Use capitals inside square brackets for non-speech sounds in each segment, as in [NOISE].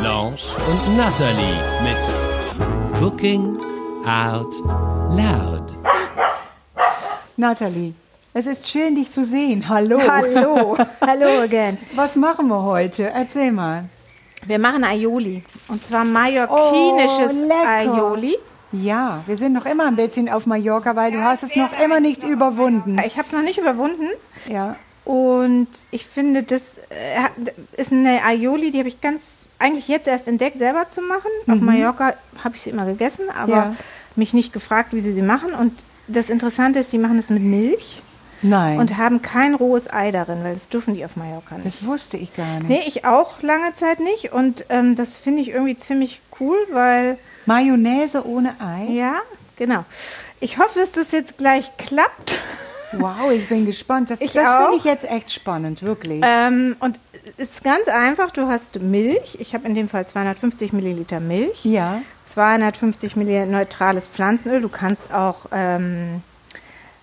Blanche und Natalie mit Cooking Out Loud. Natalie, es ist schön, dich zu sehen. Hallo. Hallo, [LAUGHS] hallo again. Was machen wir heute? Erzähl mal. Wir machen Aioli. Und zwar mallorquinisches Oh. Aioli. Ja, wir sind noch immer ein bisschen auf Mallorca, weil du hast es noch immer nicht überwunden. Ich habe es noch nicht überwunden. Ja. Und ich finde, das äh, ist eine Aioli, die habe ich ganz eigentlich jetzt erst entdeckt, selber zu machen. Auf Mallorca habe ich sie immer gegessen, aber Ja. mich nicht gefragt, wie sie sie machen. Und das Interessante ist, sie machen es mit Milch Nein. und haben kein rohes Ei darin, weil das dürfen die auf Mallorca nicht. das wusste ich gar nicht. Nee, ich auch lange Zeit nicht. Und ähm, das finde ich irgendwie ziemlich cool, weil Mayonnaise ohne Ei? Ja, genau. Ich hoffe, dass das jetzt gleich klappt. [LAUGHS] Wow, ich bin gespannt. Das, das finde ich jetzt echt spannend, wirklich. Ähm, und es ist ganz einfach. Du hast Milch. Ich habe in dem Fall 250 Milliliter Milch. ja. 250 Milliliter neutrales Pflanzenöl. Du kannst auch ähm,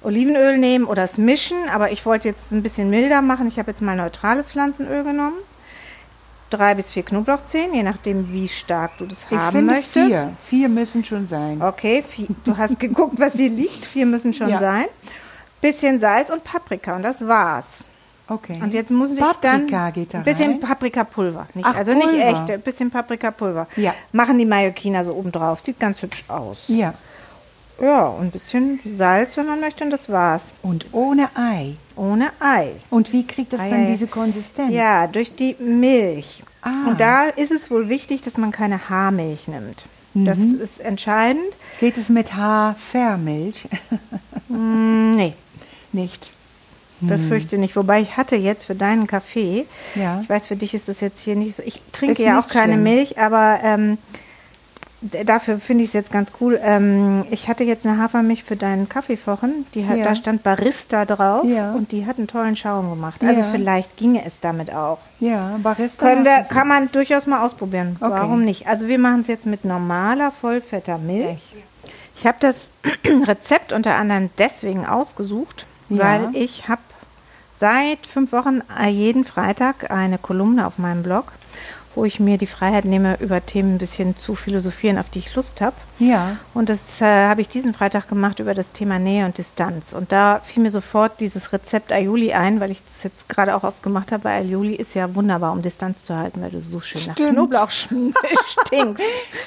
Olivenöl nehmen oder es mischen. Aber ich wollte jetzt ein bisschen milder machen. Ich habe jetzt mal neutrales Pflanzenöl genommen. Drei bis vier Knoblauchzehen, je nachdem, wie stark du das Ich haben finde möchtest. vier. Vier müssen schon sein. Okay, vi- du hast geguckt, was hier liegt. Vier müssen schon Ja. sein. Bisschen Salz und Paprika und das war's. Okay. Und jetzt muss ich Paprika dann geht da ein bisschen? Paprikapulver, nicht, Ach, also nicht Pulver. echt, ein bisschen Paprikapulver. Ja. Machen die Mallorquiner so oben drauf, sieht ganz hübsch aus. Ja. Ja, und ein bisschen Salz, wenn man möchte, und das war's. Und ohne Ei. Ohne Ei. Und wie kriegt das Ei, dann Ei. diese Konsistenz? Ja, durch die Milch. Ah. Und da ist es wohl wichtig, dass man keine Haarmilch nimmt. Das Mhm. ist entscheidend. Geht es mit Haarvermilch? Mm, nicht. Befürchte nicht. Wobei ich hatte jetzt für deinen Kaffee, Ja. ich weiß, für dich ist das jetzt hier nicht so. Ich trinke Ist ja auch keine schlimm. Milch, aber ähm, dafür finde ich es jetzt ganz cool. Ähm, ich hatte jetzt eine Hafermilch für deinen Kaffeekochen. Die hat, Ja. Da stand Barista drauf Ja. und die hat einen tollen Schaum gemacht. Also vielleicht ginge es damit auch. Ja, Barista. Das. kann man durchaus mal ausprobieren. Okay. Warum nicht? Also wir machen es jetzt mit normaler, vollfetter Milch. Ich habe das [CLEARS THROAT] Rezept unter anderem deswegen ausgesucht, Ja. weil ich habe seit fünf Wochen äh, jeden Freitag eine Kolumne auf meinem Blog, wo ich mir die Freiheit nehme, über Themen ein bisschen zu philosophieren, auf die ich Lust habe. Ja. Und das äh, habe ich diesen Freitag gemacht über das Thema Nähe und Distanz. Und da fiel mir sofort dieses Rezept Aioli ein, weil ich das jetzt gerade auch oft gemacht habe. Weil Aioli ist ja wunderbar, um Distanz zu halten, weil du so schön nach Stimmt. Knoblauch schn- [LAUGHS] stinkst.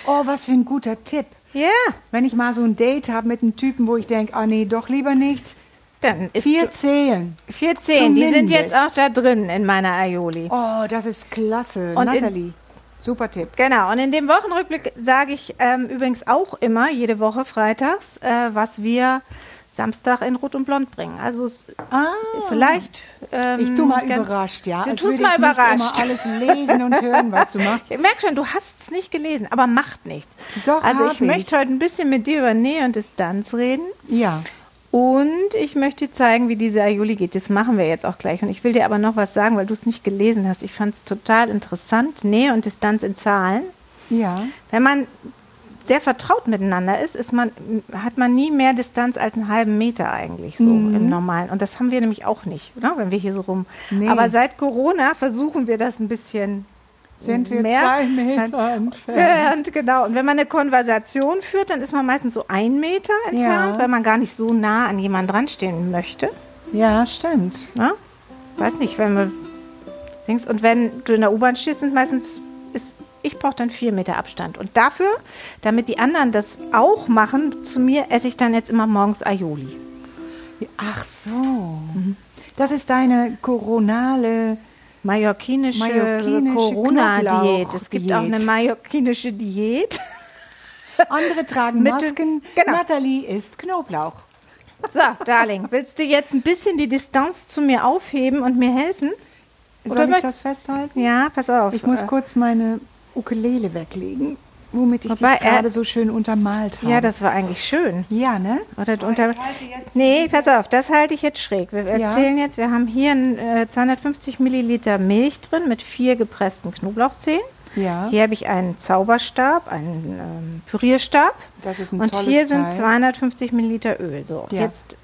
Oh, was für ein guter Tipp. Ja, Wenn ich mal so ein Date habe mit einem Typen, wo ich denke, ah nee, doch lieber nicht. Dann ist Vier zählen. 14, die sind Zumindest. jetzt auch da drin in meiner Aioli. Oh, das ist klasse. Und Nathalie, super Tipp. Genau, und in dem Wochenrückblick sage ich ähm, übrigens auch immer, jede Woche freitags, äh, was wir Samstag in Rot und Blond bringen. Also Ah, vielleicht. Ähm, ich tu mal überrascht, ja. Du tust mal ich überrascht. immer alles lesen und hören, was du machst. [LAUGHS] Ich merke schon, du hast es nicht gelesen, aber macht nichts. Doch, also hab ich, möchte heute ein bisschen mit dir über Nähe und Distanz reden. Ja. Und ich möchte zeigen, wie diese Aioli geht. Das machen wir jetzt auch gleich. Und ich will dir aber noch was sagen, weil du es nicht gelesen hast. Ich fand es total interessant. Nähe und Distanz in Zahlen. Ja. Wenn man sehr vertraut miteinander ist, ist man, hat man nie mehr Distanz als einen halben Meter eigentlich so im Normalen. Und das haben wir nämlich auch nicht, oder? wenn wir hier so rum. Nee. Aber seit Corona versuchen wir das ein bisschen Sind wir mehr zwei Meter entfernt. Genau. Und wenn man eine Konversation führt, dann ist man meistens so ein Meter entfernt, Ja. weil man gar nicht so nah an jemanden dranstehen möchte. Ja, stimmt. Ne? Weiß nicht, wenn wir links und wenn du in der U-Bahn stehst, sind meistens ist ich brauche dann vier Meter Abstand. Und dafür, damit die anderen das auch machen, zu mir esse ich dann jetzt immer morgens Aioli. Ach so. Das ist deine koronale. Mallorquinische, Mallorquinische Corona-Diät. Es gibt auch eine mallorquinische Diät. [LAUGHS] Andere tragen Masken. genau. Nathalie isst Knoblauch. So, Darling, willst du jetzt ein bisschen die Distanz zu mir aufheben und mir helfen? Soll Oder ich möchtest- das festhalten? Ja, pass auf. Ich muss Äh, kurz meine Ukulele weglegen. Womit ich Wobei er- gerade so schön untermalt habe. Ja, das war eigentlich schön. Ja, ne? Oder unter nee, pass auf, das halte ich jetzt schräg. Wir Ja. erzählen jetzt, wir haben hier ein, äh, 250 Milliliter Milch drin mit vier gepressten Knoblauchzehen. Ja. Hier habe ich einen Zauberstab, einen ähm, Pürierstab. Das ist ein Und hier sind Teil. 250 Milliliter Öl. So, Ja. jetzt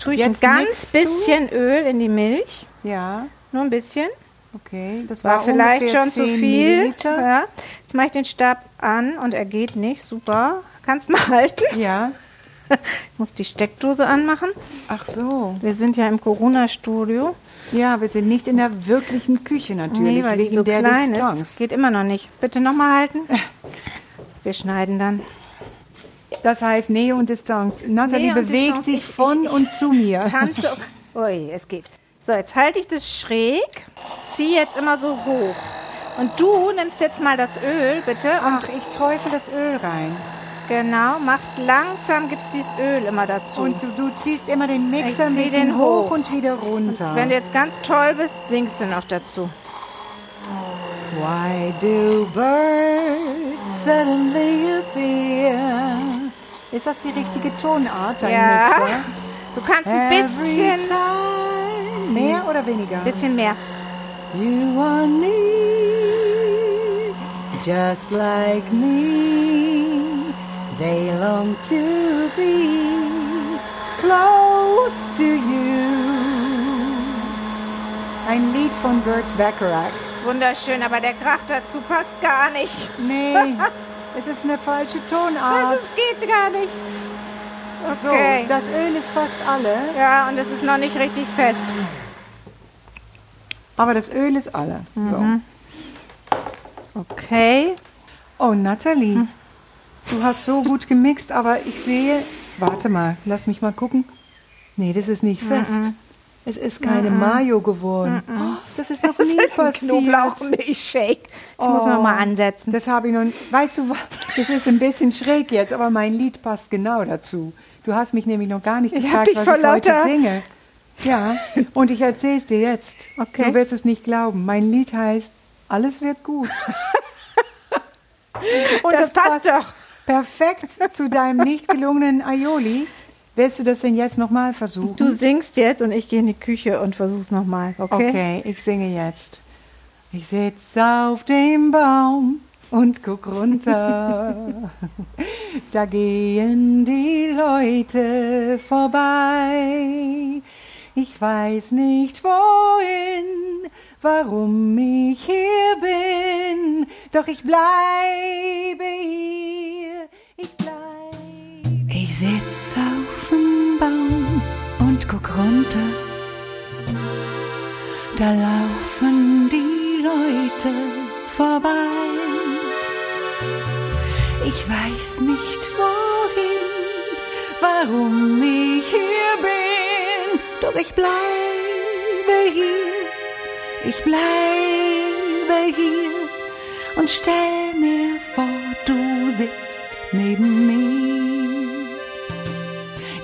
tue ich Jetzt ein ganz mixt du? bisschen Öl in die Milch. Ja, Nur ein bisschen. Okay. Das War, war, vielleicht schon zu 10 viel. Ja. Jetzt mache ich den Stab an und er geht nicht. Super. Kannst mal [LAUGHS] halten. Ja. Ich muss die Steckdose anmachen. Ach so. Wir sind ja im Corona-Studio. Ja, wir sind nicht in der wirklichen Küche natürlich, Nee, weil die wegen so der klein Distanz. ist. Geht immer noch nicht. Bitte nochmal halten. [LAUGHS] Wir schneiden dann. Das heißt Nähe und Distanz. Nathalie Nähe bewegt Distanz. sich Ich- von und zu mir. Tanze. Ui, es geht. So, jetzt halte ich das schräg. Zieh jetzt immer so hoch. Und du nimmst jetzt mal das Öl, bitte. Und Ach, ich teufel das Öl rein. genau, machst langsam, gibst dieses Öl immer dazu. Und du, ziehst immer den Mixer ein bisschen den hoch hoch. und wieder runter. Wenn du jetzt ganz toll bist, singst du noch dazu. Why do birds suddenly appear? Ist das die richtige Tonart, dein Ja. Mixer? Du kannst ein bisschen. Mehr oder weniger? bisschen mehr. You are near, just like me. They long to be close to you. Ein Lied von Burt Bacharach. Wunderschön, aber der Krach dazu passt gar nicht. Nee, [LAUGHS] es ist eine falsche Tonart. Das geht gar nicht. So, Okay. das Öl ist fast alle, Ja, und es ist noch nicht richtig fest. aber das Öl ist alle. Okay. So. Oh, Nathalie, du hast so gut gemixt, aber ich sehe, warte mal, lass mich mal gucken. Nee, das ist nicht fest. Es ist keine Mayo geworden. Oh, das ist [LAUGHS] noch nie passiert. Knoblauchmilchshake. Ich muss noch mal ansetzen. Das habe ich noch. Weißt du, was? das ist ein bisschen schräg jetzt, aber mein Lied passt genau dazu. Du hast mich nämlich noch gar nicht Ich gefragt, was ich heute singe. Ja, [LAUGHS] und ich erzähle es dir jetzt. Okay. Du wirst es nicht glauben. Mein Lied heißt Alles wird gut. [LAUGHS] Und Das passt doch. Perfekt zu deinem nicht gelungenen Aioli. Willst du das denn jetzt nochmal versuchen? Du singst jetzt und ich gehe in die Küche und versuch's nochmal, okay? Okay, ich singe jetzt. Ich sitz auf dem Baum und guck runter. da gehen die Leute vorbei. Ich weiß nicht wohin, warum ich hier bin, doch ich bleibe hier. Ich bleibe. Ich sitz auf dem Baum und guck runter. Da laufen die Leute vorbei. Ich weiß nicht wohin, warum ich hier bin, doch ich bleibe hier, ich bleibe hier und stell mir vor, du sitzt neben mir.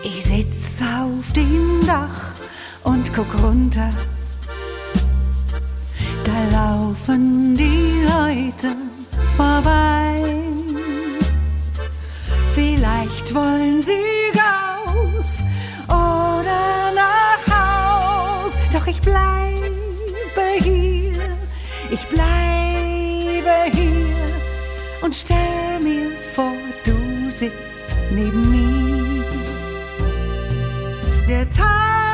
Ich sitz auf dem Dach und guck runter. Da laufen die Leute vorbei. Vielleicht wollen sie raus oder nach Haus. Doch ich bleibe hier, ich bleibe hier und stell mir vor, du sitzt neben mir. Der Tag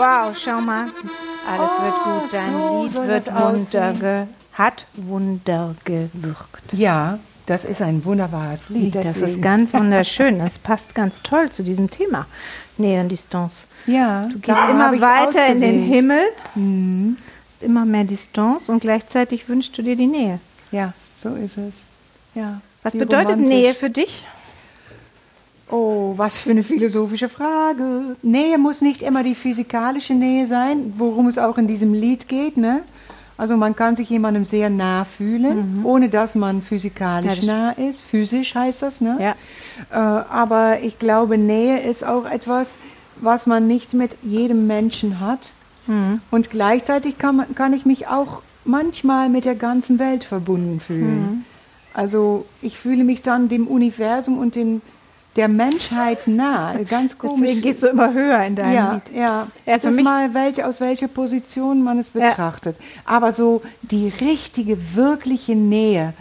Wow, schau mal. Alles Oh, wird gut. Dein so Lied wird. Wunder hat Wunder gewirkt. Ja, das ist ein wunderbares Lied. Das ist ganz wunderschön. [LAUGHS] Das passt ganz toll zu diesem Thema. Nähe und Distanz. ja, Du gehst immer weiter in den. Himmel, Mhm. immer mehr Distanz und gleichzeitig wünschst du dir die Nähe. Ja, so ist es. Ja. Was bedeutet romantisch. Nähe für dich? Oh, was für eine philosophische Frage. Nähe muss nicht immer die physikalische Nähe sein, worum es auch in diesem Lied geht, ne? Also man kann sich jemandem sehr nah fühlen, ohne dass man Mhm. Ja, physikalisch das- nah ist. Physisch heißt das, ne? Ja. Äh, aber ich glaube, Nähe ist auch etwas, was man nicht mit jedem Menschen hat. Mhm. Und gleichzeitig kann, man, kann ich mich auch manchmal mit der ganzen Welt verbunden fühlen. Mhm. Also ich fühle mich dann dem Universum und den, der Menschheit nahe. [LAUGHS] Ganz komisch. Deswegen gehst du immer höher in deinem ja, Lied. ja. Ja, Es für ist mich- mal, welche, aus welcher Position man es betrachtet. Aber so die richtige, wirkliche Nähe,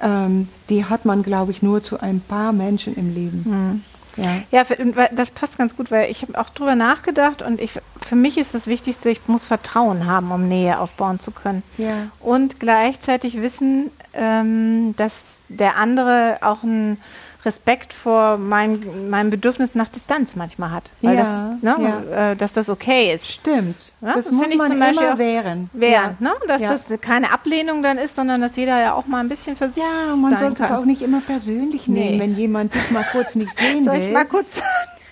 ähm, die hat man, glaube ich, nur zu ein paar Menschen im Leben. Mhm. Ja. Ja, für, das passt ganz gut, weil ich habe auch drüber nachgedacht und ich, für mich ist das Wichtigste, ich muss Vertrauen haben, um Nähe aufbauen zu können. Ja. Und gleichzeitig wissen, ähm, dass der andere auch einen Respekt vor mein, meinem Bedürfnis nach Distanz manchmal hat. Weil Ja, das, ne, äh, dass das okay ist. Stimmt. Ja, das das muss ich man zum Beispiel immer wehren. Während, ja. ne? dass Ja. das keine Ablehnung dann ist, sondern dass jeder ja auch mal ein bisschen für sich Ja, man sollte es auch nicht immer persönlich nehmen, Nee. wenn jemand dich mal kurz nicht [LAUGHS] sehen Soll will. ich mal kurz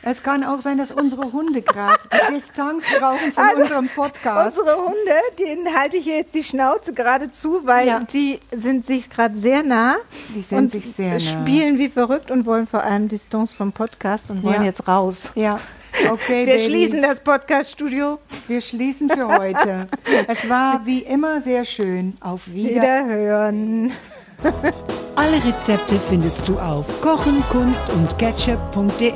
es kann auch sein, dass unsere Hunde gerade Distanz brauchen von Also, unserem Podcast. Unsere Hunde, denen halte ich jetzt die Schnauze gerade zu, weil Ja. die sind sich gerade sehr nah. Die sind und sich sehr nah. spielen wie verrückt und wollen vor allem Distanz vom Podcast und wollen Ja. jetzt raus. Ja, okay. Wir Babys. schließen das Podcast-Studio. Wir schließen für heute. es war wie immer sehr schön. Auf Wieder. Wiederhören. Alle Rezepte findest du auf kochen, kunst und ketchup.de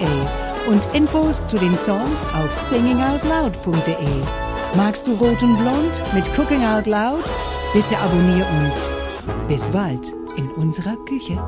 und Infos zu den Songs auf singingoutloud.de. Magst du Rot und Blond mit Cooking Out Loud? Bitte abonnier uns. Bis bald in unserer Küche.